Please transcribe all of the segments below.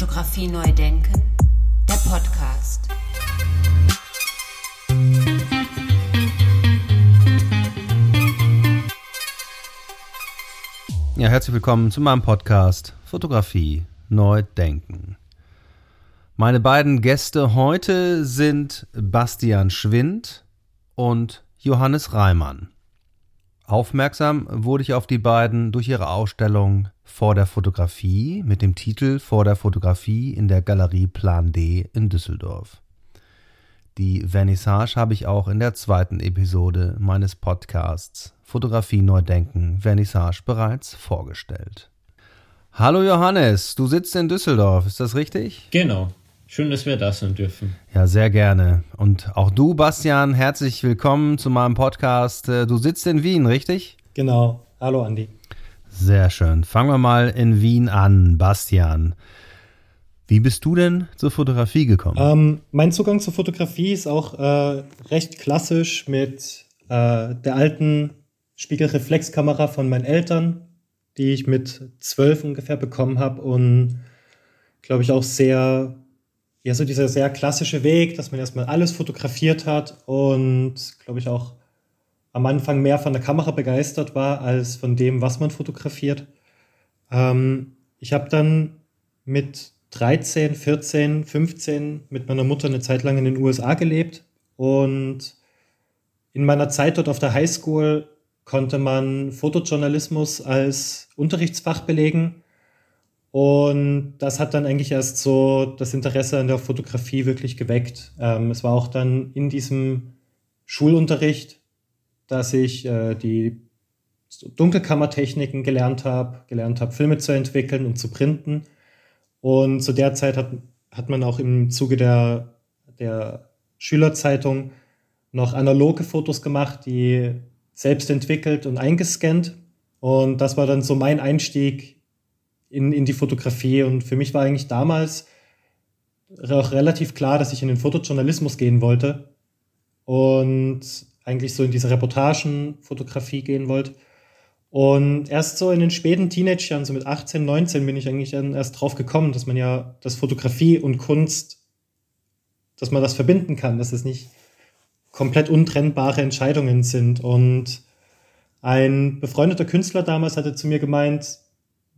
Fotografie neu denken, der Podcast. Ja, herzlich willkommen zu meinem Podcast Fotografie neu denken. Meine beiden Gäste heute sind Bastian Schwind und Johannes Reimann. Aufmerksam wurde ich auf die beiden durch ihre Ausstellung Vor der Fotografie mit dem Titel Vor der Fotografie in der Galerie Plan D in Düsseldorf. Die Vernissage habe ich auch in der zweiten Episode meines Podcasts Fotografie neu denken Vernissage bereits vorgestellt. Hallo Johannes, du sitzt in Düsseldorf, ist das richtig? Genau. Schön, dass wir da sein dürfen. Ja, sehr gerne. Und auch du, Bastian, herzlich willkommen zu meinem Podcast. Äh, du sitzt in Wien, richtig? Genau. Hallo, Andi. Sehr schön. Fangen wir mal in Wien an, Bastian. Wie bist du denn zur Fotografie gekommen? Ähm, mein Zugang zur Fotografie ist auch äh, recht klassisch mit äh, der alten Spiegelreflexkamera von meinen Eltern, die ich mit zwölf ungefähr bekommen habe und glaube ich auch sehr ja, so dieser sehr klassische Weg, dass man erstmal alles fotografiert hat und, glaube ich, auch am Anfang mehr von der Kamera begeistert war, als von dem, was man fotografiert. Ähm, ich habe dann mit 13, 14, 15 mit meiner Mutter eine Zeit lang in den USA gelebt und in meiner Zeit dort auf der Highschool konnte man Fotojournalismus als Unterrichtsfach belegen und das hat dann eigentlich erst so das Interesse an der Fotografie wirklich geweckt. Ähm, es war auch dann in diesem Schulunterricht, dass ich äh, die Dunkelkammertechniken gelernt habe, gelernt habe, Filme zu entwickeln und zu printen. Und zu der Zeit hat, hat man auch im Zuge der, der Schülerzeitung noch analoge Fotos gemacht, die selbst entwickelt und eingescannt. Und das war dann so mein Einstieg in, in die Fotografie. Und für mich war eigentlich damals auch relativ klar, dass ich in den Fotojournalismus gehen wollte und eigentlich so in diese Reportagenfotografie gehen wollte. Und erst so in den späten Teenagejahren, so mit 18, 19, bin ich eigentlich dann erst drauf gekommen, dass man ja das Fotografie und Kunst, dass man das verbinden kann, dass es nicht komplett untrennbare Entscheidungen sind. Und ein befreundeter Künstler damals hatte zu mir gemeint,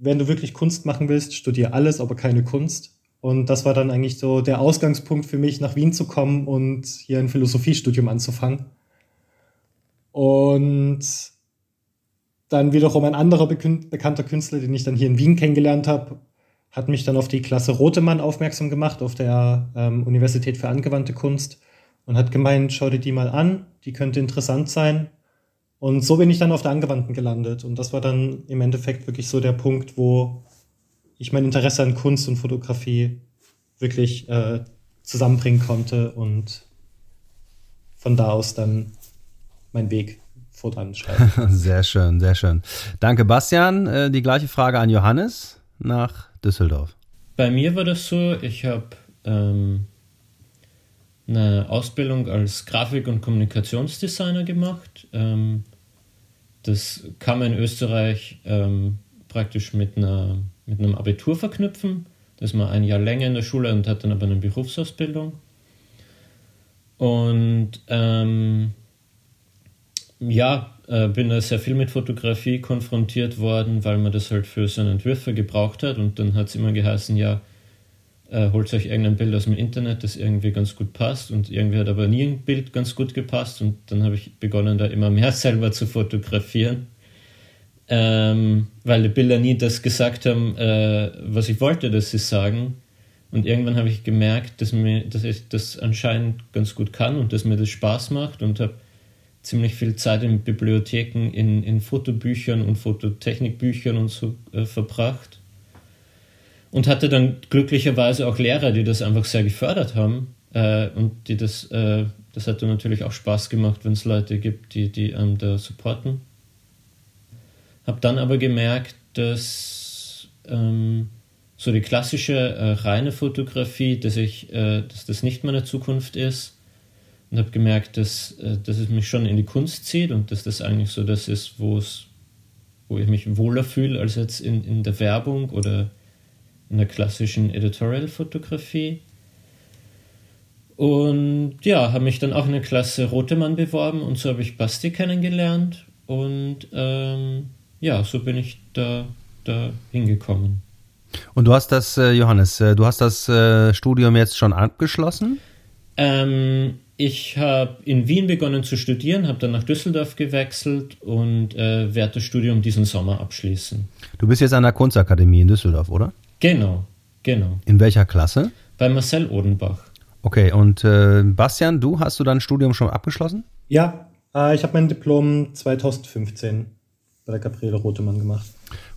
wenn du wirklich Kunst machen willst, studier alles, aber keine Kunst. Und das war dann eigentlich so der Ausgangspunkt für mich, nach Wien zu kommen und hier ein Philosophiestudium anzufangen. Und dann wiederum ein anderer bekannter Künstler, den ich dann hier in Wien kennengelernt habe, hat mich dann auf die Klasse Rotemann aufmerksam gemacht, auf der ähm, Universität für angewandte Kunst und hat gemeint, schau dir die mal an, die könnte interessant sein. Und so bin ich dann auf der Angewandten gelandet. Und das war dann im Endeffekt wirklich so der Punkt, wo ich mein Interesse an Kunst und Fotografie wirklich äh, zusammenbringen konnte und von da aus dann meinen Weg voranschreiben. Sehr schön, sehr schön. Danke, Bastian. Äh, die gleiche Frage an Johannes nach Düsseldorf. Bei mir war das so, ich habe ähm, eine Ausbildung als Grafik- und Kommunikationsdesigner gemacht. Ähm, das kann man in Österreich ähm, praktisch mit, einer, mit einem Abitur verknüpfen. Da ist man ein Jahr länger in der Schule und hat dann aber eine Berufsausbildung. Und ähm, ja, äh, bin da sehr viel mit Fotografie konfrontiert worden, weil man das halt für seine Entwürfe gebraucht hat. Und dann hat es immer geheißen, ja, äh, holt euch irgendein Bild aus dem Internet, das irgendwie ganz gut passt. Und irgendwie hat aber nie ein Bild ganz gut gepasst. Und dann habe ich begonnen, da immer mehr selber zu fotografieren, ähm, weil die Bilder nie das gesagt haben, äh, was ich wollte, dass sie sagen. Und irgendwann habe ich gemerkt, dass, mir, dass ich das anscheinend ganz gut kann und dass mir das Spaß macht. Und habe ziemlich viel Zeit in Bibliotheken, in, in Fotobüchern und Fototechnikbüchern und so äh, verbracht und hatte dann glücklicherweise auch Lehrer, die das einfach sehr gefördert haben äh, und die das, äh, das hat dann natürlich auch Spaß gemacht, wenn es Leute gibt, die, die ähm, da supporten. Habe dann aber gemerkt, dass ähm, so die klassische äh, reine Fotografie, dass ich, äh, dass das nicht meine Zukunft ist und habe gemerkt, dass, äh, dass es mich schon in die Kunst zieht und dass das eigentlich so das ist, wo es, wo ich mich wohler fühle als jetzt in, in der Werbung oder in der klassischen Editorial-Fotografie. Und ja, habe mich dann auch in der Klasse Rotemann beworben und so habe ich Basti kennengelernt und ähm, ja, so bin ich da, da hingekommen. Und du hast das, äh, Johannes, äh, du hast das äh, Studium jetzt schon abgeschlossen? Ähm, ich habe in Wien begonnen zu studieren, habe dann nach Düsseldorf gewechselt und äh, werde das Studium diesen Sommer abschließen. Du bist jetzt an der Kunstakademie in Düsseldorf, oder? Genau, genau. In welcher Klasse? Bei Marcel Odenbach. Okay, und äh, Bastian, du hast du dein Studium schon abgeschlossen? Ja, äh, ich habe mein Diplom 2015 bei der Gabriele Rotemann gemacht.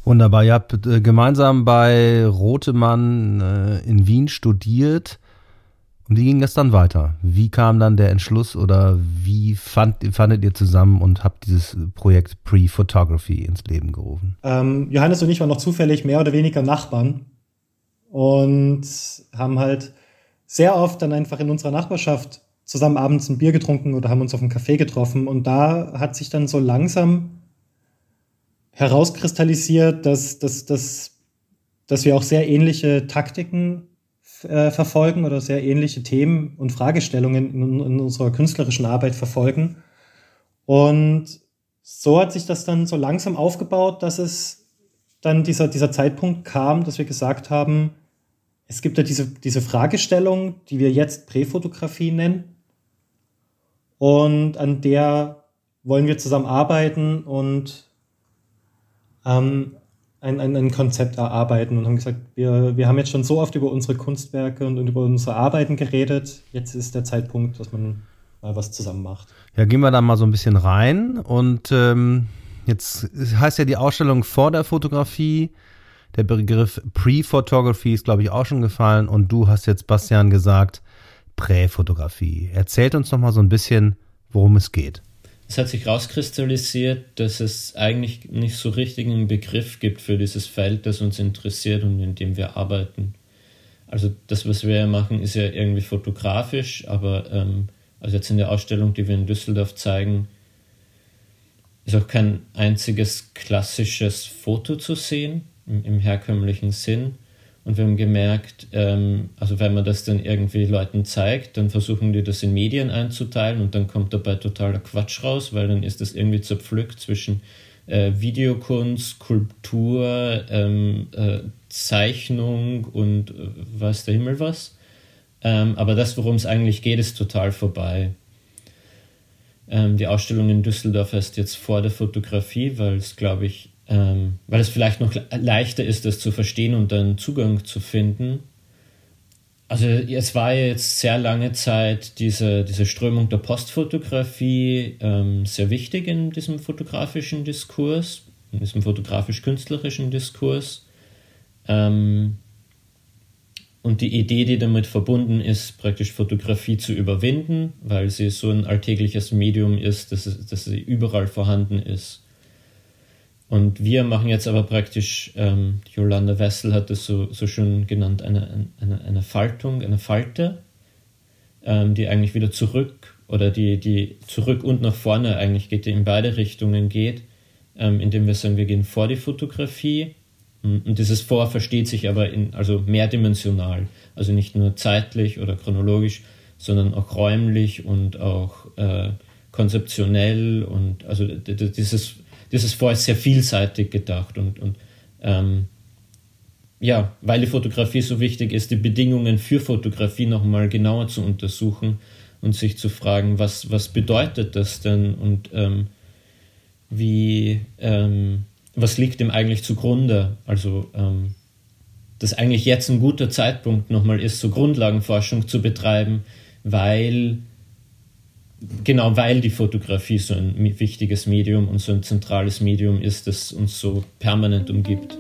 Wunderbar, ihr habt äh, gemeinsam bei Rotemann äh, in Wien studiert. Und wie ging das dann weiter? Wie kam dann der Entschluss oder wie fand, fandet ihr zusammen und habt dieses Projekt Pre-Photography ins Leben gerufen? Ähm, Johannes und ich waren noch zufällig mehr oder weniger Nachbarn und haben halt sehr oft dann einfach in unserer Nachbarschaft zusammen abends ein Bier getrunken oder haben uns auf einem Café getroffen. Und da hat sich dann so langsam herauskristallisiert, dass, dass, dass, dass wir auch sehr ähnliche Taktiken äh, verfolgen oder sehr ähnliche Themen und Fragestellungen in, in unserer künstlerischen Arbeit verfolgen. Und so hat sich das dann so langsam aufgebaut, dass es dann dieser, dieser Zeitpunkt kam, dass wir gesagt haben, es gibt ja diese, diese Fragestellung, die wir jetzt Präfotografie nennen. Und an der wollen wir zusammen arbeiten und ähm, ein, ein, ein Konzept erarbeiten und haben gesagt, wir, wir haben jetzt schon so oft über unsere Kunstwerke und, und über unsere Arbeiten geredet. Jetzt ist der Zeitpunkt, dass man mal was zusammen macht. Ja, gehen wir da mal so ein bisschen rein. Und ähm, jetzt heißt ja die Ausstellung vor der Fotografie. Der Begriff Pre-Photography ist, glaube ich, auch schon gefallen. Und du hast jetzt, Bastian, gesagt, Präfotografie. Erzählt uns noch mal so ein bisschen, worum es geht. Es hat sich rauskristallisiert, dass es eigentlich nicht so richtig einen Begriff gibt für dieses Feld, das uns interessiert und in dem wir arbeiten. Also das, was wir ja machen, ist ja irgendwie fotografisch, aber ähm, also jetzt in der Ausstellung, die wir in Düsseldorf zeigen, ist auch kein einziges klassisches Foto zu sehen im, im herkömmlichen Sinn, und wir haben gemerkt, ähm, also wenn man das dann irgendwie Leuten zeigt, dann versuchen die das in Medien einzuteilen und dann kommt dabei totaler Quatsch raus, weil dann ist das irgendwie zerpflückt zwischen äh, Videokunst, Skulptur, ähm, äh, Zeichnung und äh, weiß der Himmel was. Ähm, aber das, worum es eigentlich geht, ist total vorbei. Ähm, die Ausstellung in Düsseldorf ist jetzt vor der Fotografie, weil es, glaube ich, ähm, weil es vielleicht noch leichter ist, das zu verstehen und dann Zugang zu finden. Also es war jetzt sehr lange Zeit diese, diese Strömung der Postfotografie ähm, sehr wichtig in diesem fotografischen Diskurs, in diesem fotografisch-künstlerischen Diskurs. Ähm, und die Idee, die damit verbunden ist, praktisch Fotografie zu überwinden, weil sie so ein alltägliches Medium ist, dass, dass sie überall vorhanden ist und wir machen jetzt aber praktisch, ähm, Yolanda Wessel hat es so, so schön genannt, eine, eine, eine Faltung, eine Falte, ähm, die eigentlich wieder zurück oder die, die zurück und nach vorne eigentlich geht, die in beide Richtungen geht, ähm, indem wir sagen, wir gehen vor die Fotografie. Und dieses Vor versteht sich aber in, also mehrdimensional, also nicht nur zeitlich oder chronologisch, sondern auch räumlich und auch äh, konzeptionell und also dieses das ist vorher sehr vielseitig gedacht und, und ähm, ja, weil die Fotografie so wichtig ist, die Bedingungen für Fotografie nochmal genauer zu untersuchen und sich zu fragen, was, was bedeutet das denn und ähm, wie, ähm, was liegt dem eigentlich zugrunde? Also, ähm, dass eigentlich jetzt ein guter Zeitpunkt nochmal ist, so Grundlagenforschung zu betreiben, weil genau weil die Fotografie so ein wichtiges Medium und so ein zentrales Medium ist, das uns so permanent umgibt.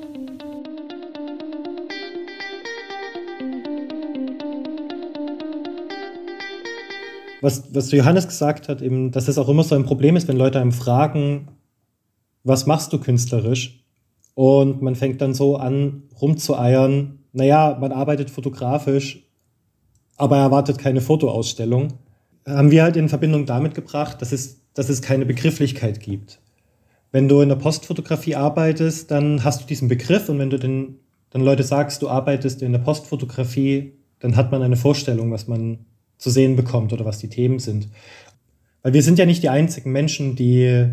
Was, was Johannes gesagt hat, eben, dass es auch immer so ein Problem ist, wenn Leute einem fragen, was machst du künstlerisch? Und man fängt dann so an, rumzueiern, naja, man arbeitet fotografisch, aber erwartet keine Fotoausstellung haben wir halt in Verbindung damit gebracht, dass es, dass es keine Begrifflichkeit gibt. Wenn du in der Postfotografie arbeitest, dann hast du diesen Begriff und wenn du den, dann Leute sagst, du arbeitest in der Postfotografie, dann hat man eine Vorstellung, was man zu sehen bekommt oder was die Themen sind. Weil wir sind ja nicht die einzigen Menschen, die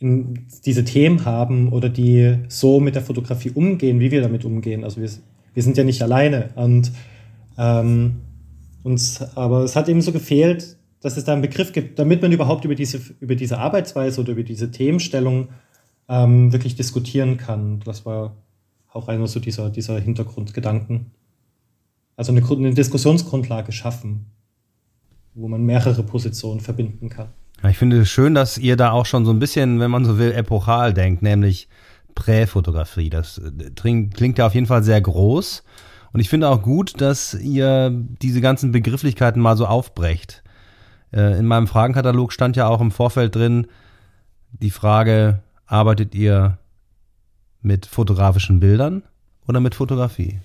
diese Themen haben oder die so mit der Fotografie umgehen, wie wir damit umgehen. Also wir, wir sind ja nicht alleine. Und ähm, uns, aber es hat eben so gefehlt, dass es da einen Begriff gibt, damit man überhaupt über diese, über diese Arbeitsweise oder über diese Themenstellung ähm, wirklich diskutieren kann. Das war auch einer so dieser, dieser Hintergrundgedanken. Also eine, eine Diskussionsgrundlage schaffen, wo man mehrere Positionen verbinden kann. Ja, ich finde es schön, dass ihr da auch schon so ein bisschen, wenn man so will, epochal denkt, nämlich Präfotografie. Das äh, klingt ja auf jeden Fall sehr groß. Und ich finde auch gut, dass ihr diese ganzen Begrifflichkeiten mal so aufbrecht. Äh, in meinem Fragenkatalog stand ja auch im Vorfeld drin die Frage, arbeitet ihr mit fotografischen Bildern oder mit Fotografie?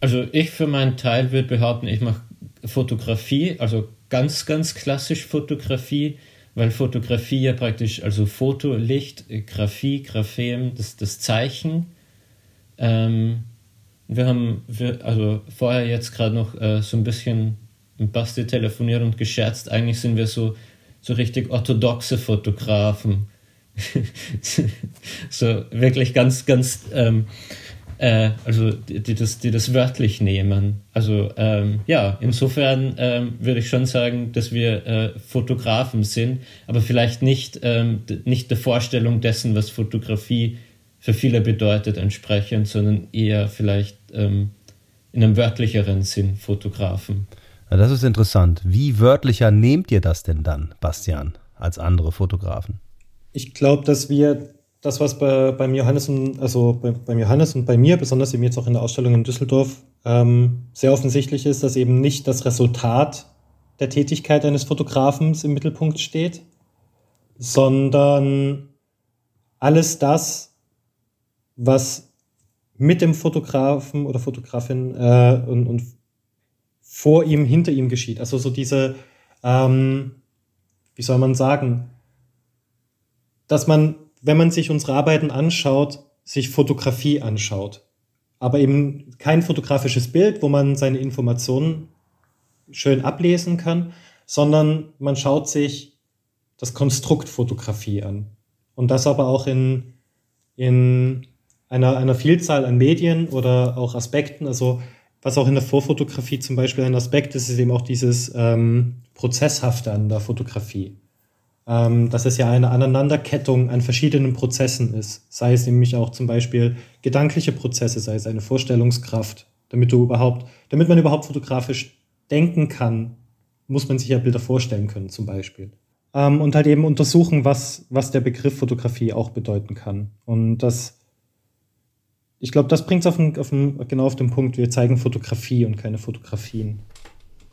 Also ich für meinen Teil würde behaupten, ich mache Fotografie, also ganz, ganz klassisch Fotografie, weil Fotografie ja praktisch, also Foto, Licht, Graphie, Graphem, das, das Zeichen. Ähm, wir haben, wir, also vorher jetzt gerade noch äh, so ein bisschen mit Basti telefoniert und gescherzt, eigentlich sind wir so, so richtig orthodoxe Fotografen. so wirklich ganz, ganz ähm, äh, also die, die, das, die das wörtlich nehmen. Also ähm, ja, insofern ähm, würde ich schon sagen, dass wir äh, Fotografen sind, aber vielleicht nicht, ähm, nicht der Vorstellung dessen, was Fotografie für viele bedeutet, entsprechend, sondern eher vielleicht ähm, in einem wörtlicheren Sinn Fotografen. Ja, das ist interessant. Wie wörtlicher nehmt ihr das denn dann, Bastian, als andere Fotografen? Ich glaube, dass wir das, was bei, beim Johannes und, also bei, beim Johannes und bei mir, besonders eben jetzt auch in der Ausstellung in Düsseldorf, ähm, sehr offensichtlich ist, dass eben nicht das Resultat der Tätigkeit eines Fotografen im Mittelpunkt steht, sondern alles das, was mit dem Fotografen oder Fotografin äh, und, und vor ihm, hinter ihm geschieht. Also so diese, ähm, wie soll man sagen, dass man wenn man sich unsere Arbeiten anschaut, sich Fotografie anschaut. Aber eben kein fotografisches Bild, wo man seine Informationen schön ablesen kann, sondern man schaut sich das Konstrukt Fotografie an. Und das aber auch in, in einer, einer Vielzahl an Medien oder auch Aspekten. Also was auch in der Vorfotografie zum Beispiel ein Aspekt ist, ist eben auch dieses ähm, Prozesshafte an der Fotografie ähm, dass es ja eine Aneinanderkettung an verschiedenen Prozessen ist. Sei es nämlich auch zum Beispiel gedankliche Prozesse, sei es eine Vorstellungskraft, damit du überhaupt, damit man überhaupt fotografisch denken kann, muss man sich ja Bilder vorstellen können, zum Beispiel. Ähm, und halt eben untersuchen, was, was der Begriff Fotografie auch bedeuten kann. Und das, ich glaube, das bringt es auf, auf genau auf den Punkt, wir zeigen Fotografie und keine Fotografien.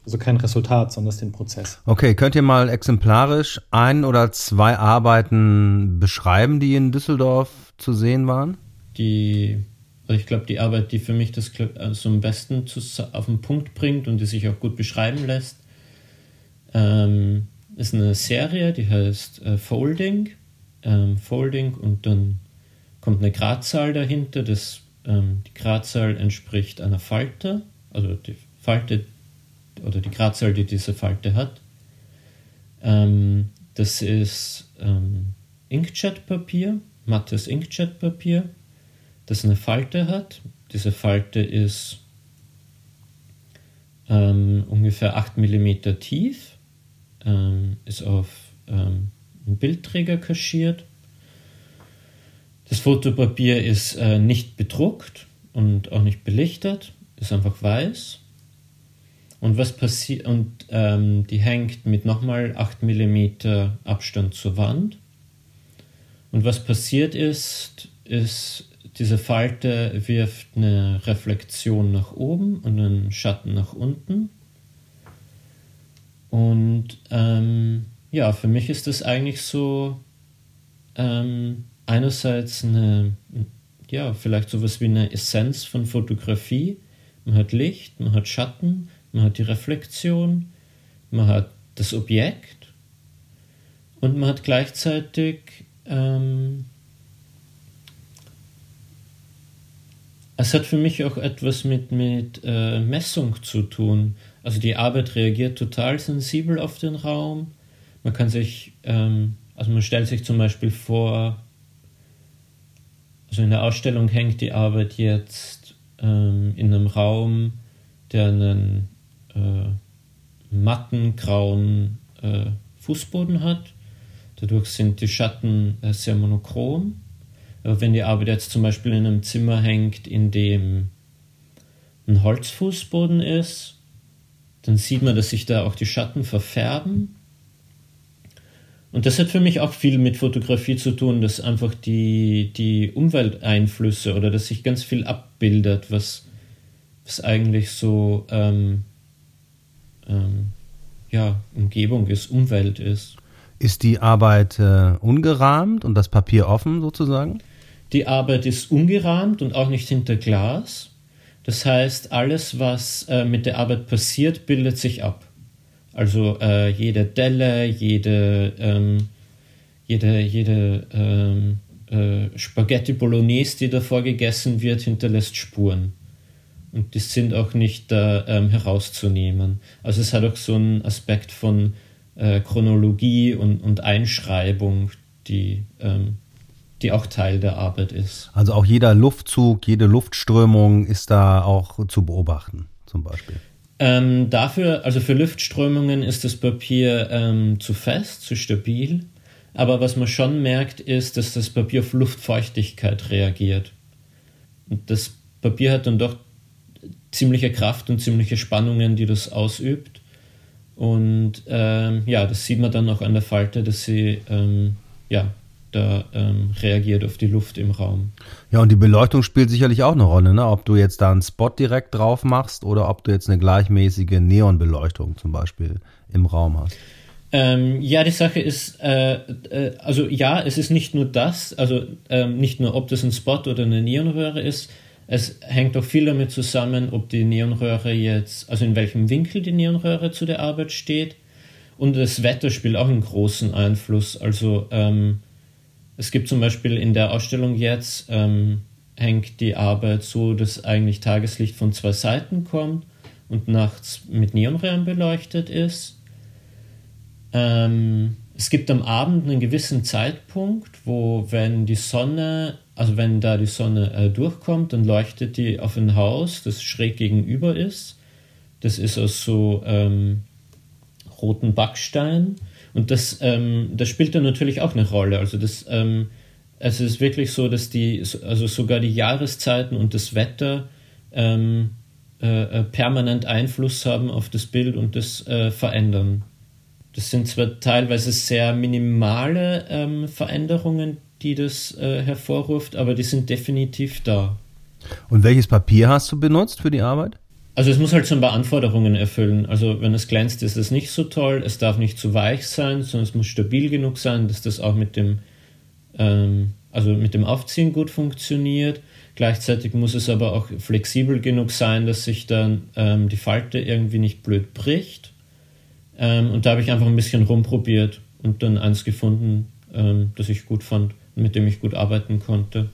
Also kein Resultat, sondern den Prozess. Okay, könnt ihr mal exemplarisch ein oder zwei Arbeiten beschreiben, die in Düsseldorf zu sehen waren? Die, also ich glaube, die Arbeit, die für mich das also am besten zu, auf den Punkt bringt und die sich auch gut beschreiben lässt, ähm, ist eine Serie, die heißt äh, Folding. Ähm, Folding und dann kommt eine Gradzahl dahinter. Das, ähm, die Gradzahl entspricht einer Falte, also die Falte, oder die Gradzahl, die diese Falte hat. Ähm, das ist ähm, Inkjet-Papier, mattes Inkjet-Papier, das eine Falte hat. Diese Falte ist ähm, ungefähr 8 mm tief, ähm, ist auf ähm, einen Bildträger kaschiert. Das Fotopapier ist äh, nicht bedruckt und auch nicht belichtet, ist einfach weiß. Und was passiert, und ähm, die hängt mit nochmal 8 mm Abstand zur Wand. Und was passiert ist, ist, diese Falte wirft eine Reflexion nach oben und einen Schatten nach unten. Und ähm, ja, für mich ist das eigentlich so ähm, einerseits eine, ja, vielleicht sowas wie eine Essenz von Fotografie. Man hat Licht, man hat Schatten, man hat die Reflexion, man hat das Objekt und man hat gleichzeitig ähm, Es hat für mich auch etwas mit, mit äh, Messung zu tun. Also die Arbeit reagiert total sensibel auf den Raum. Man kann sich, ähm, also man stellt sich zum Beispiel vor, also in der Ausstellung hängt die Arbeit jetzt ähm, in einem Raum, der einen äh, matten grauen äh, Fußboden hat. Dadurch sind die Schatten äh, sehr monochrom. Aber wenn die Arbeit jetzt zum Beispiel in einem Zimmer hängt, in dem ein Holzfußboden ist, dann sieht man, dass sich da auch die Schatten verfärben. Und das hat für mich auch viel mit Fotografie zu tun, dass einfach die, die Umwelteinflüsse oder dass sich ganz viel abbildet, was, was eigentlich so ähm, ähm, ja, Umgebung ist, Umwelt ist. Ist die Arbeit äh, ungerahmt und das Papier offen sozusagen? Die Arbeit ist ungerahmt und auch nicht hinter Glas. Das heißt, alles, was äh, mit der Arbeit passiert, bildet sich ab. Also äh, jede Delle, jede, ähm, jede, jede ähm, äh, Spaghetti Bolognese, die davor gegessen wird, hinterlässt Spuren. Und die sind auch nicht ähm, herauszunehmen. Also es hat auch so einen Aspekt von äh, Chronologie und, und Einschreibung, die, ähm, die auch Teil der Arbeit ist. Also auch jeder Luftzug, jede Luftströmung ist da auch zu beobachten, zum Beispiel. Ähm, dafür, also für Luftströmungen ist das Papier ähm, zu fest, zu stabil. Aber was man schon merkt, ist, dass das Papier auf Luftfeuchtigkeit reagiert. Und das Papier hat dann doch ziemliche Kraft und ziemliche Spannungen, die das ausübt. Und ähm, ja, das sieht man dann auch an der Falte, dass sie ähm, ja, da ähm, reagiert auf die Luft im Raum. Ja, und die Beleuchtung spielt sicherlich auch eine Rolle, ne? ob du jetzt da einen Spot direkt drauf machst oder ob du jetzt eine gleichmäßige Neonbeleuchtung zum Beispiel im Raum hast. Ähm, ja, die Sache ist, äh, äh, also ja, es ist nicht nur das, also ähm, nicht nur, ob das ein Spot oder eine Neonröhre ist, es hängt auch viel damit zusammen, ob die Neonröhre jetzt, also in welchem Winkel die Neonröhre zu der Arbeit steht. Und das Wetter spielt auch einen großen Einfluss. Also ähm, es gibt zum Beispiel in der Ausstellung jetzt, ähm, hängt die Arbeit so, dass eigentlich Tageslicht von zwei Seiten kommt und nachts mit Neonröhren beleuchtet ist. Ähm, es gibt am Abend einen gewissen Zeitpunkt, wo wenn die Sonne also wenn da die Sonne äh, durchkommt, dann leuchtet die auf ein Haus, das schräg gegenüber ist. Das ist aus so ähm, roten Backstein. Und das, ähm, das spielt dann natürlich auch eine Rolle. Also das, ähm, es ist wirklich so, dass die, also sogar die Jahreszeiten und das Wetter ähm, äh, äh, permanent Einfluss haben auf das Bild und das äh, verändern. Das sind zwar teilweise sehr minimale ähm, Veränderungen, die das äh, hervorruft, aber die sind definitiv da. Und welches Papier hast du benutzt für die Arbeit? Also es muss halt so ein paar Anforderungen erfüllen. Also wenn es glänzt, ist es nicht so toll. Es darf nicht zu weich sein, sondern es muss stabil genug sein, dass das auch mit dem, ähm, also mit dem Aufziehen gut funktioniert. Gleichzeitig muss es aber auch flexibel genug sein, dass sich dann ähm, die Falte irgendwie nicht blöd bricht. Ähm, und da habe ich einfach ein bisschen rumprobiert und dann eins gefunden, ähm, das ich gut fand mit dem ich gut arbeiten konnte.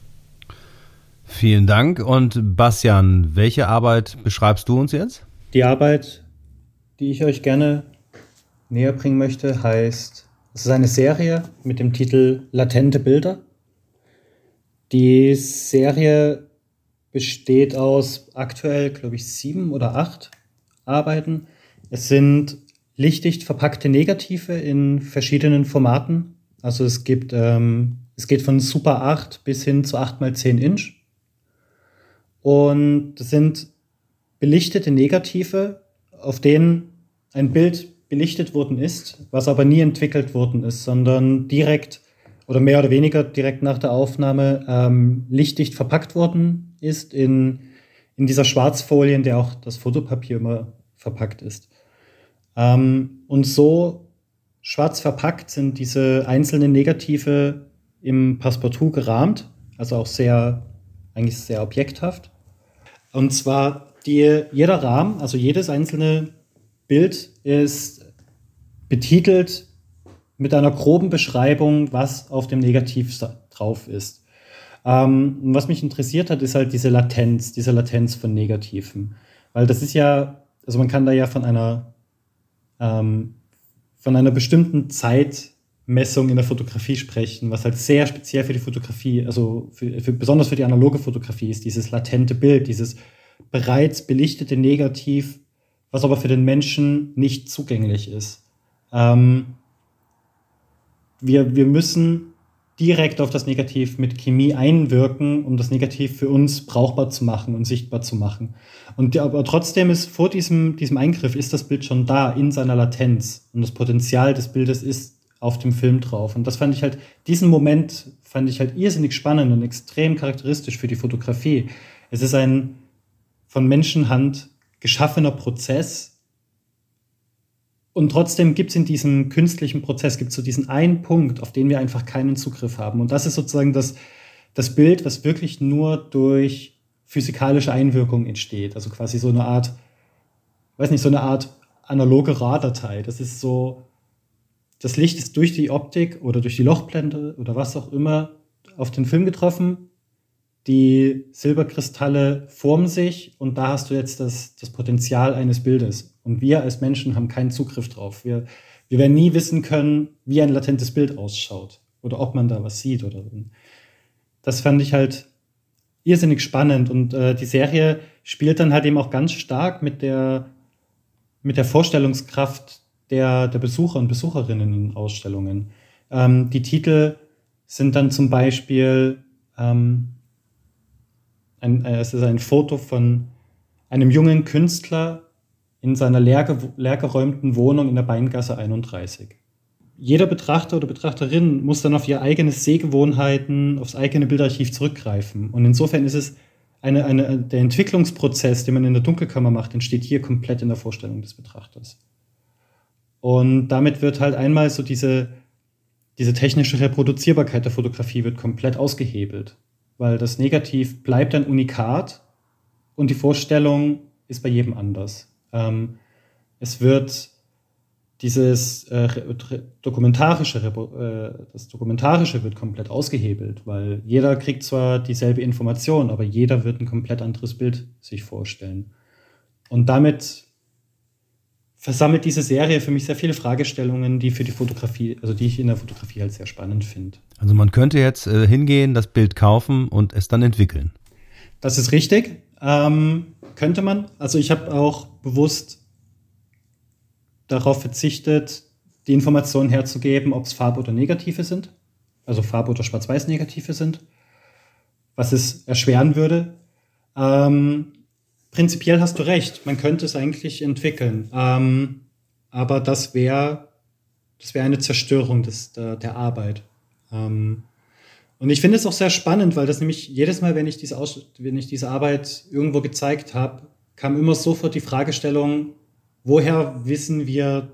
Vielen Dank. Und Bastian, welche Arbeit beschreibst du uns jetzt? Die Arbeit, die ich euch gerne näher bringen möchte, heißt, es ist eine Serie mit dem Titel Latente Bilder. Die Serie besteht aus aktuell, glaube ich, sieben oder acht Arbeiten. Es sind lichtdicht verpackte Negative in verschiedenen Formaten. Also es gibt ähm, es geht von Super 8 bis hin zu 8 x 10 Inch. Und das sind belichtete Negative, auf denen ein Bild belichtet worden ist, was aber nie entwickelt worden ist, sondern direkt oder mehr oder weniger direkt nach der Aufnahme ähm, lichtdicht verpackt worden ist in, in dieser Schwarzfolie, in der auch das Fotopapier immer verpackt ist. Ähm, und so schwarz verpackt sind diese einzelnen Negative im Passepartout gerahmt, also auch sehr, eigentlich sehr objekthaft. Und zwar die, jeder Rahmen, also jedes einzelne Bild ist betitelt mit einer groben Beschreibung, was auf dem Negativ drauf ist. Ähm, was mich interessiert hat, ist halt diese Latenz, diese Latenz von Negativen. Weil das ist ja, also man kann da ja von einer, ähm, von einer bestimmten Zeitmessung in der Fotografie sprechen, was halt sehr speziell für die Fotografie, also für, für, besonders für die analoge Fotografie ist, dieses latente Bild, dieses bereits belichtete Negativ, was aber für den Menschen nicht zugänglich ist. Ähm, wir, wir müssen direkt auf das Negativ mit Chemie einwirken, um das Negativ für uns brauchbar zu machen und sichtbar zu machen. Und aber trotzdem ist vor diesem, diesem Eingriff ist das Bild schon da in seiner Latenz und das Potenzial des Bildes ist auf dem Film drauf. Und das fand ich halt, diesen Moment fand ich halt irrsinnig spannend und extrem charakteristisch für die Fotografie. Es ist ein von Menschenhand geschaffener Prozess, und trotzdem gibt es in diesem künstlichen Prozess, gibt es so diesen einen Punkt, auf den wir einfach keinen Zugriff haben. Und das ist sozusagen das, das Bild, was wirklich nur durch physikalische Einwirkung entsteht. Also quasi so eine Art, weiß nicht, so eine Art analoge RAW-Datei. Das ist so, das Licht ist durch die Optik oder durch die Lochblende oder was auch immer auf den Film getroffen. Die Silberkristalle formen sich und da hast du jetzt das, das Potenzial eines Bildes. Und wir als Menschen haben keinen Zugriff drauf. Wir, wir werden nie wissen können, wie ein latentes Bild ausschaut oder ob man da was sieht. Oder das fand ich halt irrsinnig spannend. Und äh, die Serie spielt dann halt eben auch ganz stark mit der, mit der Vorstellungskraft der, der Besucher und Besucherinnen in Ausstellungen. Ähm, die Titel sind dann zum Beispiel, ähm, ein, äh, es ist ein Foto von einem jungen Künstler, in seiner leer, leer geräumten Wohnung in der Beingasse 31. Jeder Betrachter oder Betrachterin muss dann auf ihre eigenen Sehgewohnheiten, aufs eigene Bildarchiv zurückgreifen. Und insofern ist es eine, eine, der Entwicklungsprozess, den man in der Dunkelkammer macht, entsteht hier komplett in der Vorstellung des Betrachters. Und damit wird halt einmal so diese, diese technische Reproduzierbarkeit der Fotografie wird komplett ausgehebelt, weil das Negativ bleibt ein Unikat und die Vorstellung ist bei jedem anders. Ähm, es wird dieses äh, dokumentarische, äh, das dokumentarische wird komplett ausgehebelt, weil jeder kriegt zwar dieselbe Information, aber jeder wird ein komplett anderes Bild sich vorstellen. Und damit versammelt diese Serie für mich sehr viele Fragestellungen, die für die Fotografie, also die ich in der Fotografie halt sehr spannend finde. Also man könnte jetzt äh, hingehen, das Bild kaufen und es dann entwickeln. Das ist richtig. Ähm, könnte man. Also ich habe auch bewusst darauf verzichtet, die Informationen herzugeben, ob es Farb- oder Negative sind. Also Farb- oder Schwarz-Weiß-Negative sind. Was es erschweren würde. Ähm, prinzipiell hast du recht. Man könnte es eigentlich entwickeln. Ähm, aber das wäre das wäre eine Zerstörung des, der, der Arbeit. Ähm, und ich finde es auch sehr spannend, weil das nämlich jedes Mal, wenn ich diese, Aus wenn ich diese Arbeit irgendwo gezeigt habe, kam immer sofort die Fragestellung, woher wissen wir,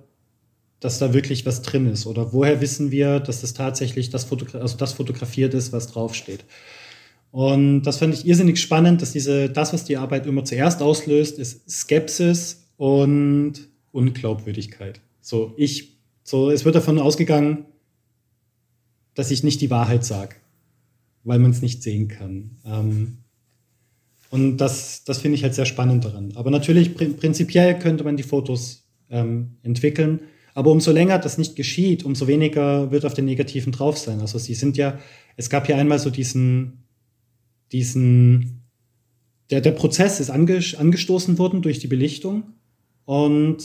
dass da wirklich was drin ist? Oder woher wissen wir, dass das tatsächlich das, Fotogra also das fotografiert ist, was draufsteht? Und das fand ich irrsinnig spannend, dass diese, das, was die Arbeit immer zuerst auslöst, ist Skepsis und Unglaubwürdigkeit. So, ich, so, es wird davon ausgegangen, dass ich nicht die Wahrheit sage weil man es nicht sehen kann. Ähm, und das, das finde ich halt sehr spannend daran. Aber natürlich, pr prinzipiell könnte man die Fotos ähm, entwickeln. Aber umso länger das nicht geschieht, umso weniger wird auf den Negativen drauf sein. Also sie sind ja, es gab ja einmal so diesen, diesen, der, der Prozess ist ange, angestoßen worden durch die Belichtung und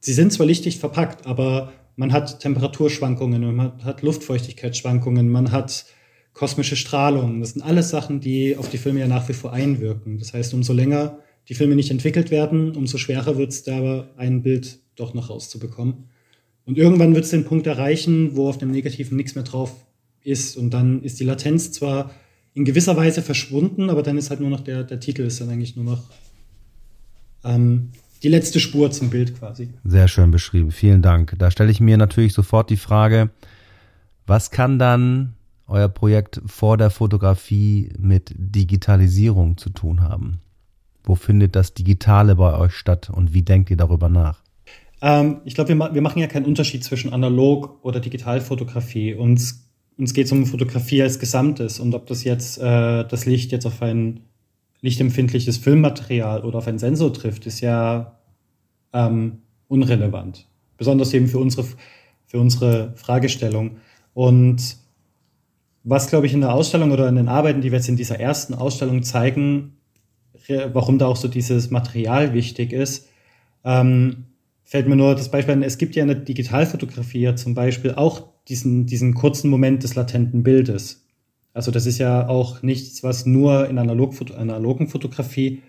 sie sind zwar lichtig verpackt, aber man hat Temperaturschwankungen, man hat Luftfeuchtigkeitsschwankungen, man hat kosmische Strahlung. Das sind alles Sachen, die auf die Filme ja nach wie vor einwirken. Das heißt, umso länger die Filme nicht entwickelt werden, umso schwerer wird es da ein Bild doch noch rauszubekommen. Und irgendwann wird es den Punkt erreichen, wo auf dem Negativen nichts mehr drauf ist. Und dann ist die Latenz zwar in gewisser Weise verschwunden, aber dann ist halt nur noch der, der Titel ist dann eigentlich nur noch ähm, die letzte Spur zum Bild quasi. Sehr schön beschrieben. Vielen Dank. Da stelle ich mir natürlich sofort die Frage, was kann dann euer Projekt vor der Fotografie mit Digitalisierung zu tun haben? Wo findet das Digitale bei euch statt und wie denkt ihr darüber nach? Ähm, ich glaube, wir, ma wir, machen ja keinen Unterschied zwischen Analog- oder Digitalfotografie. Uns, uns geht es um Fotografie als Gesamtes und ob das jetzt äh, das Licht jetzt auf ein lichtempfindliches Filmmaterial oder auf einen Sensor trifft, ist ja ähm, unrelevant. Besonders eben für unsere, für unsere Fragestellung. Und was, glaube ich, in der Ausstellung oder in den Arbeiten, die wir jetzt in dieser ersten Ausstellung zeigen, warum da auch so dieses Material wichtig ist, ähm, fällt mir nur das Beispiel an, es gibt ja in der Digitalfotografie ja zum Beispiel auch diesen, diesen kurzen Moment des latenten Bildes. Also das ist ja auch nichts, was nur in Analog analogen Fotografie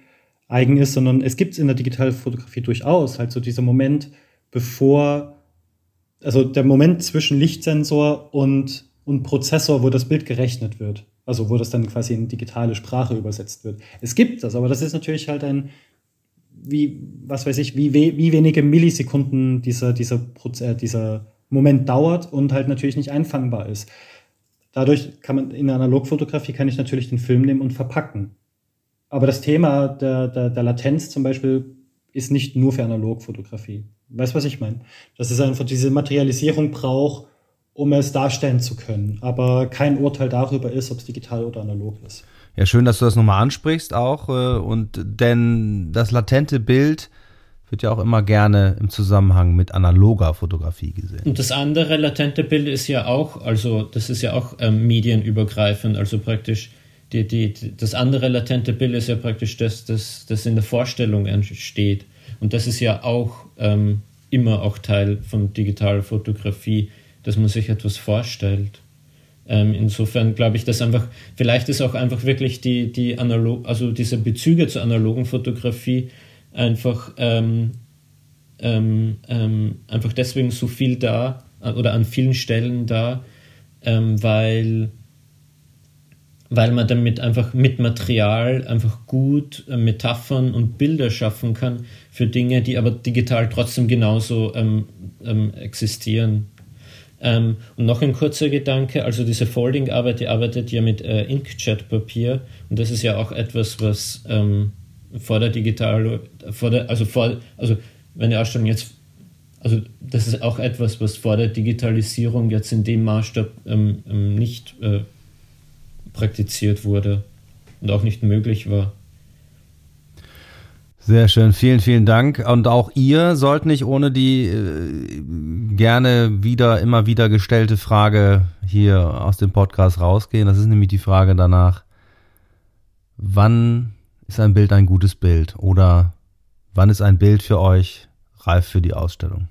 eigen ist, sondern es gibt es in der Digitalfotografie durchaus, halt so dieser Moment, bevor, also der Moment zwischen Lichtsensor und, und Prozessor, wo das Bild gerechnet wird. Also wo das dann quasi in digitale Sprache übersetzt wird. Es gibt das, aber das ist natürlich halt ein, wie, was weiß ich, wie, wie wenige Millisekunden dieser, dieser, Proze dieser Moment dauert und halt natürlich nicht einfangbar ist. Dadurch kann man in der Analogfotografie kann ich natürlich den Film nehmen und verpacken. Aber das Thema der, der, der Latenz zum Beispiel ist nicht nur für Analogfotografie. Weißt du, was ich meine? Dass es einfach diese Materialisierung braucht, um es darstellen zu können. Aber kein Urteil darüber ist, ob es digital oder analog ist. Ja, schön, dass du das nochmal ansprichst auch. Äh, und denn das latente Bild wird ja auch immer gerne im Zusammenhang mit analoger Fotografie gesehen. Und das andere latente Bild ist ja auch, also das ist ja auch ähm, medienübergreifend, also praktisch die, die, das andere latente Bild ist ja praktisch das, das, das in der Vorstellung entsteht. Und das ist ja auch ähm, immer auch Teil von digitaler Fotografie, dass man sich etwas vorstellt. Ähm, insofern glaube ich, dass einfach, vielleicht ist auch einfach wirklich die, die analog, also diese Bezüge zur analogen Fotografie einfach, ähm, ähm, ähm, einfach deswegen so viel da oder an vielen Stellen da, ähm, weil, weil man damit einfach mit Material einfach gut äh, Metaphern und Bilder schaffen kann für Dinge, die aber digital trotzdem genauso ähm, existieren. Ähm, und noch ein kurzer Gedanke, also diese Folding-Arbeit, die arbeitet ja mit äh, Inkjet-Papier und das ist ja auch etwas, was ähm, vor der Digital, vor der, also vor, also wenn die Ausstellung jetzt, also das ist auch etwas, was vor der Digitalisierung jetzt in dem Maßstab ähm, ähm, nicht äh, praktiziert wurde und auch nicht möglich war. Sehr schön, vielen, vielen Dank. Und auch ihr sollt nicht ohne die äh, gerne wieder, immer wieder gestellte Frage hier aus dem Podcast rausgehen. Das ist nämlich die Frage danach, wann ist ein Bild ein gutes Bild? Oder wann ist ein Bild für euch reif für die Ausstellung?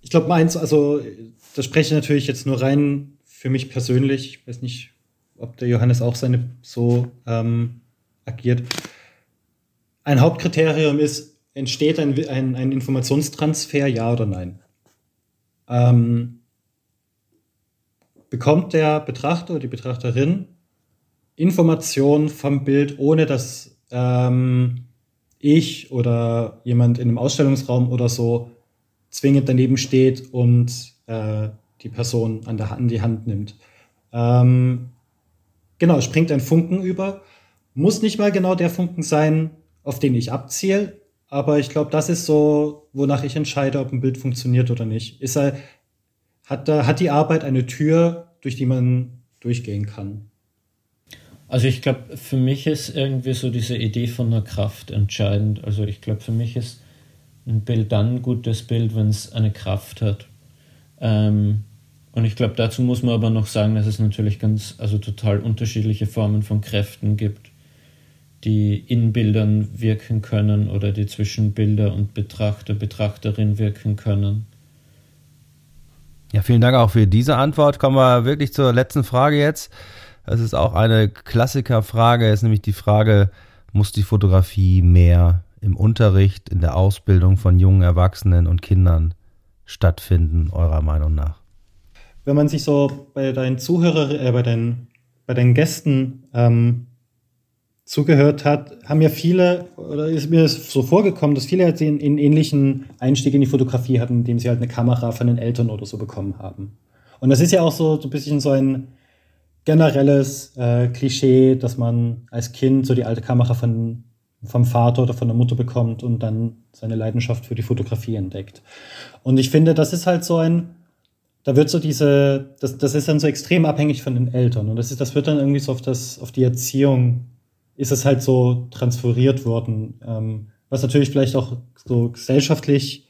Ich glaube, meins, also das spreche ich natürlich jetzt nur rein für mich persönlich. Ich weiß nicht, ob der Johannes auch seine so ähm, agiert. Ein Hauptkriterium ist, entsteht ein, ein, ein Informationstransfer, ja oder nein? Ähm, bekommt der Betrachter oder die Betrachterin Informationen vom Bild, ohne dass ähm, ich oder jemand in einem Ausstellungsraum oder so zwingend daneben steht und äh, die Person an, der, an die Hand nimmt. Ähm, genau, springt ein Funken über. Muss nicht mal genau der Funken sein, auf den ich abziele, aber ich glaube, das ist so, wonach ich entscheide, ob ein Bild funktioniert oder nicht. Ist er, hat, hat die Arbeit eine Tür, durch die man durchgehen kann? Also ich glaube, für mich ist irgendwie so diese Idee von einer Kraft entscheidend. Also ich glaube, für mich ist ein Bild dann ein gutes Bild, wenn es eine Kraft hat. Ähm, und ich glaube, dazu muss man aber noch sagen, dass es natürlich ganz, also total unterschiedliche Formen von Kräften gibt, die in Bildern wirken können oder die zwischen Bilder und Betrachter, Betrachterin wirken können. Ja, vielen Dank auch für diese Antwort. Kommen wir wirklich zur letzten Frage jetzt. Das ist auch eine Klassikerfrage, ist nämlich die Frage, muss die Fotografie mehr im Unterricht, in der Ausbildung von jungen Erwachsenen und Kindern stattfinden, eurer Meinung nach? Wenn man sich so bei deinen Zuhörern, äh, bei deinen, bei deinen Gästen ähm, zugehört hat, haben ja viele, oder ist mir so vorgekommen, dass viele jetzt einen ähnlichen Einstieg in die Fotografie hatten, indem sie halt eine Kamera von den Eltern oder so bekommen haben. Und das ist ja auch so, so ein bisschen so ein generelles äh, Klischee, dass man als Kind so die alte Kamera von, vom Vater oder von der Mutter bekommt und dann seine Leidenschaft für die Fotografie entdeckt. Und ich finde, das ist halt so ein, da wird so diese, das, das ist dann so extrem abhängig von den Eltern. Und das ist, das wird dann irgendwie so auf das, auf die Erziehung, ist es halt so transferiert worden. Ähm, was natürlich vielleicht auch so gesellschaftlich,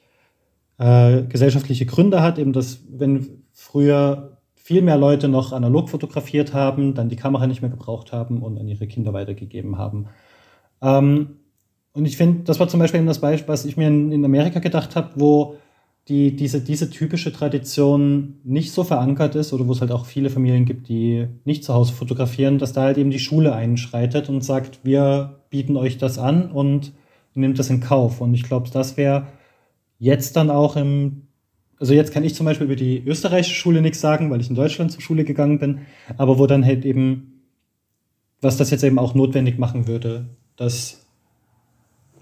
äh, gesellschaftliche Gründe hat, eben dass, wenn früher viel mehr Leute noch analog fotografiert haben, dann die Kamera nicht mehr gebraucht haben und an ihre Kinder weitergegeben haben. Ähm, und ich finde, das war zum Beispiel eben das Beispiel, was ich mir in, in Amerika gedacht habe, wo die, diese, diese typische Tradition nicht so verankert ist oder wo es halt auch viele Familien gibt, die nicht zu Hause fotografieren, dass da halt eben die Schule einschreitet und sagt, wir bieten euch das an und nimmt das in Kauf. Und ich glaube, das wäre jetzt dann auch im, also jetzt kann ich zum Beispiel über die österreichische Schule nichts sagen, weil ich in Deutschland zur Schule gegangen bin, aber wo dann halt eben, was das jetzt eben auch notwendig machen würde, dass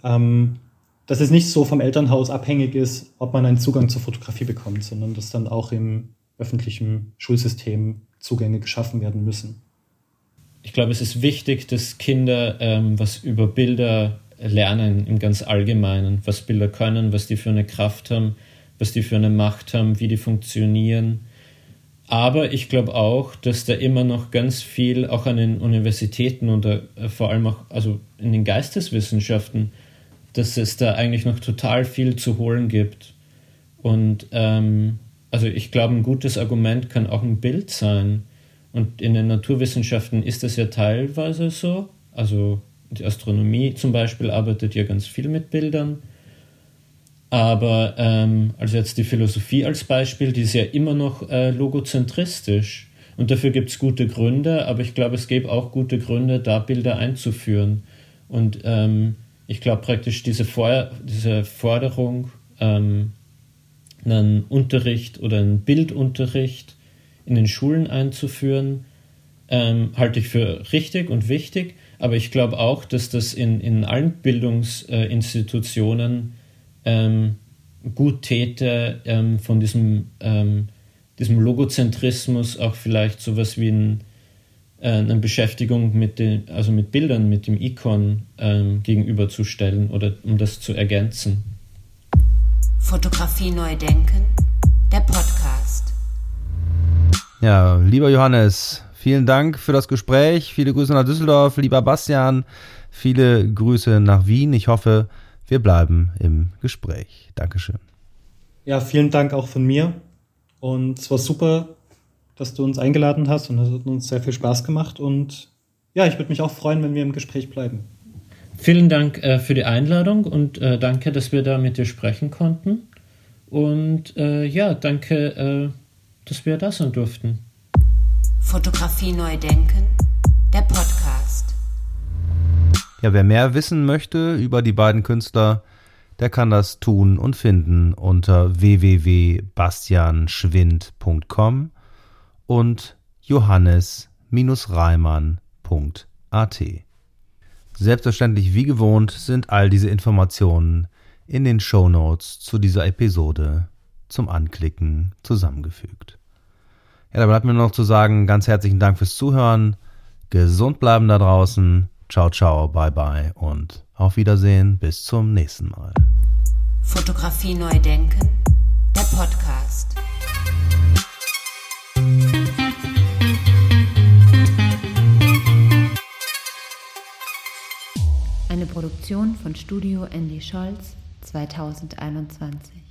ähm, dass es nicht so vom Elternhaus abhängig ist, ob man einen Zugang zur Fotografie bekommt, sondern dass dann auch im öffentlichen Schulsystem Zugänge geschaffen werden müssen. Ich glaube, es ist wichtig, dass Kinder ähm, was über Bilder lernen im ganz Allgemeinen, was Bilder können, was die für eine Kraft haben, was die für eine Macht haben, wie die funktionieren. Aber ich glaube auch, dass da immer noch ganz viel auch an den Universitäten und äh, vor allem auch also in den Geisteswissenschaften dass es da eigentlich noch total viel zu holen gibt. Und ähm, also ich glaube, ein gutes Argument kann auch ein Bild sein. Und in den Naturwissenschaften ist das ja teilweise so. Also die Astronomie zum Beispiel arbeitet ja ganz viel mit Bildern. Aber ähm, also jetzt die Philosophie als Beispiel, die ist ja immer noch äh, logozentristisch. Und dafür gibt es gute Gründe, aber ich glaube, es gäbe auch gute Gründe, da Bilder einzuführen. Und ähm, ich glaube praktisch diese, For diese Forderung, ähm, einen Unterricht oder einen Bildunterricht in den Schulen einzuführen, ähm, halte ich für richtig und wichtig. Aber ich glaube auch, dass das in, in allen Bildungsinstitutionen ähm, gut täte, ähm, von diesem, ähm, diesem Logozentrismus auch vielleicht sowas wie ein äh, eine Beschäftigung mit den, also mit Bildern, mit dem Icon ähm, gegenüberzustellen oder um das zu ergänzen. Fotografie neu denken, der Podcast. Ja, lieber Johannes, vielen Dank für das Gespräch. Viele Grüße nach Düsseldorf, lieber Bastian. Viele Grüße nach Wien. Ich hoffe, wir bleiben im Gespräch. Dankeschön. Ja, vielen Dank auch von mir. Und es war super, dass du uns eingeladen hast und es hat uns sehr viel Spaß gemacht. Und ja, ich würde mich auch freuen, wenn wir im Gespräch bleiben. Vielen Dank äh, für die Einladung und äh, danke, dass wir da mit dir sprechen konnten. Und äh, ja, danke, äh, dass wir da sein durften. Fotografie neu denken, der Podcast. Ja, wer mehr wissen möchte über die beiden Künstler, der kann das tun und finden unter www.bastianschwind.com und johannes-reimann.at. Selbstverständlich wie gewohnt sind all diese Informationen in den Show Notes zu dieser Episode zum Anklicken zusammengefügt. Ja, da bleibt mir noch zu sagen, ganz herzlichen Dank fürs Zuhören, gesund bleiben da draußen, ciao, ciao, bye, bye und auf Wiedersehen, bis zum nächsten Mal. Fotografie neu denken, der Podcast. Eine Produktion von Studio Andy Scholz 2021.